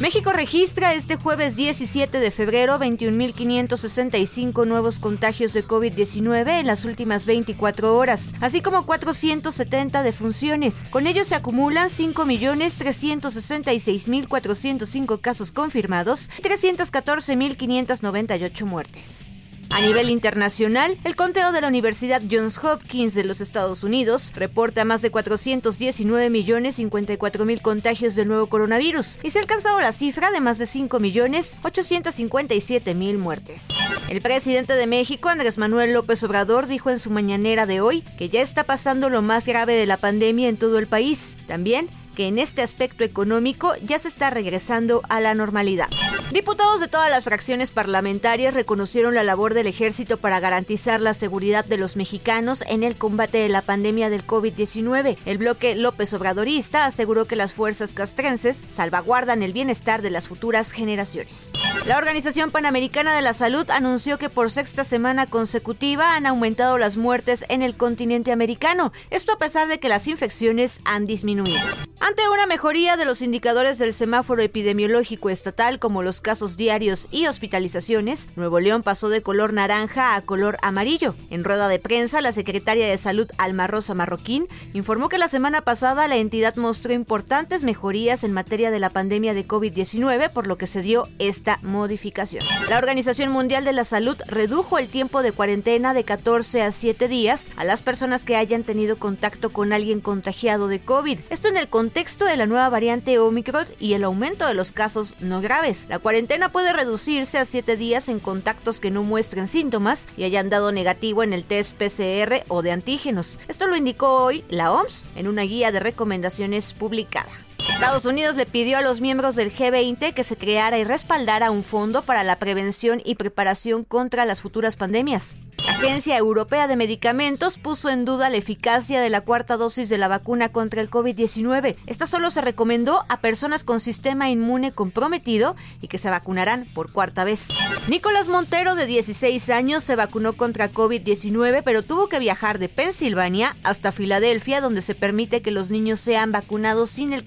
México registra este jueves 17 de febrero 21.565 nuevos contagios de COVID-19 en las últimas 24 horas, así como 470 defunciones. Con ello se acumulan 5.366.405 casos confirmados y 314.598 muertes. A nivel internacional, el conteo de la Universidad Johns Hopkins de los Estados Unidos reporta más de 419 millones 54 mil contagios del nuevo coronavirus y se ha alcanzado la cifra de más de 5 millones 857 mil muertes. El presidente de México, Andrés Manuel López Obrador, dijo en su mañanera de hoy que ya está pasando lo más grave de la pandemia en todo el país. También que en este aspecto económico ya se está regresando a la normalidad. Diputados de todas las fracciones parlamentarias reconocieron la labor del ejército para garantizar la seguridad de los mexicanos en el combate de la pandemia del COVID-19. El bloque López Obradorista aseguró que las fuerzas castrenses salvaguardan el bienestar de las futuras generaciones. La Organización Panamericana de la Salud anunció que por sexta semana consecutiva han aumentado las muertes en el continente americano, esto a pesar de que las infecciones han disminuido. Ante una mejoría de los indicadores del semáforo epidemiológico estatal como los casos diarios y hospitalizaciones, Nuevo León pasó de color naranja a color amarillo. En rueda de prensa, la secretaria de Salud Alma Rosa Marroquín informó que la semana pasada la entidad mostró importantes mejorías en materia de la pandemia de COVID-19, por lo que se dio esta modificación. La Organización Mundial de la Salud redujo el tiempo de cuarentena de 14 a 7 días a las personas que hayan tenido contacto con alguien contagiado de COVID. Esto en el contexto de la nueva variante Omicron y el aumento de los casos no graves. La cuarentena puede reducirse a 7 días en contactos que no muestren síntomas y hayan dado negativo en el test PCR o de antígenos. Esto lo indicó hoy la OMS en una guía de recomendaciones publicada. Estados Unidos le pidió a los miembros del G20 que se creara y respaldara un fondo para la prevención y preparación contra las futuras pandemias. La Agencia Europea de Medicamentos puso en duda la eficacia de la cuarta dosis de la vacuna contra el COVID-19. Esta solo se recomendó a personas con sistema inmune comprometido y que se vacunarán por cuarta vez. Nicolás Montero, de 16 años, se vacunó contra COVID-19, pero tuvo que viajar de Pensilvania hasta Filadelfia, donde se permite que los niños sean vacunados sin el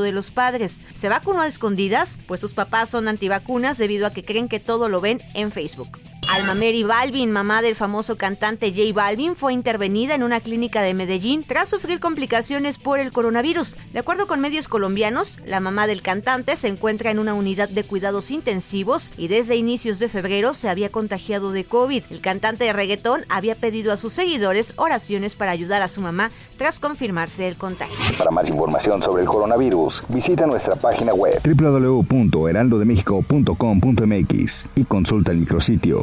de los padres. Se vacunó a escondidas, pues sus papás son antivacunas debido a que creen que todo lo ven en Facebook. Alma Mary Balvin, mamá del famoso cantante J Balvin, fue intervenida en una clínica de Medellín tras sufrir complicaciones por el coronavirus. De acuerdo con medios colombianos, la mamá del cantante se encuentra en una unidad de cuidados intensivos y desde inicios de febrero se había contagiado de COVID. El cantante de reggaetón había pedido a sus seguidores oraciones para ayudar a su mamá tras confirmarse el contagio. Para más información sobre el coronavirus, visita nuestra página web www.heraldodemexico.com.mx y consulta el micrositio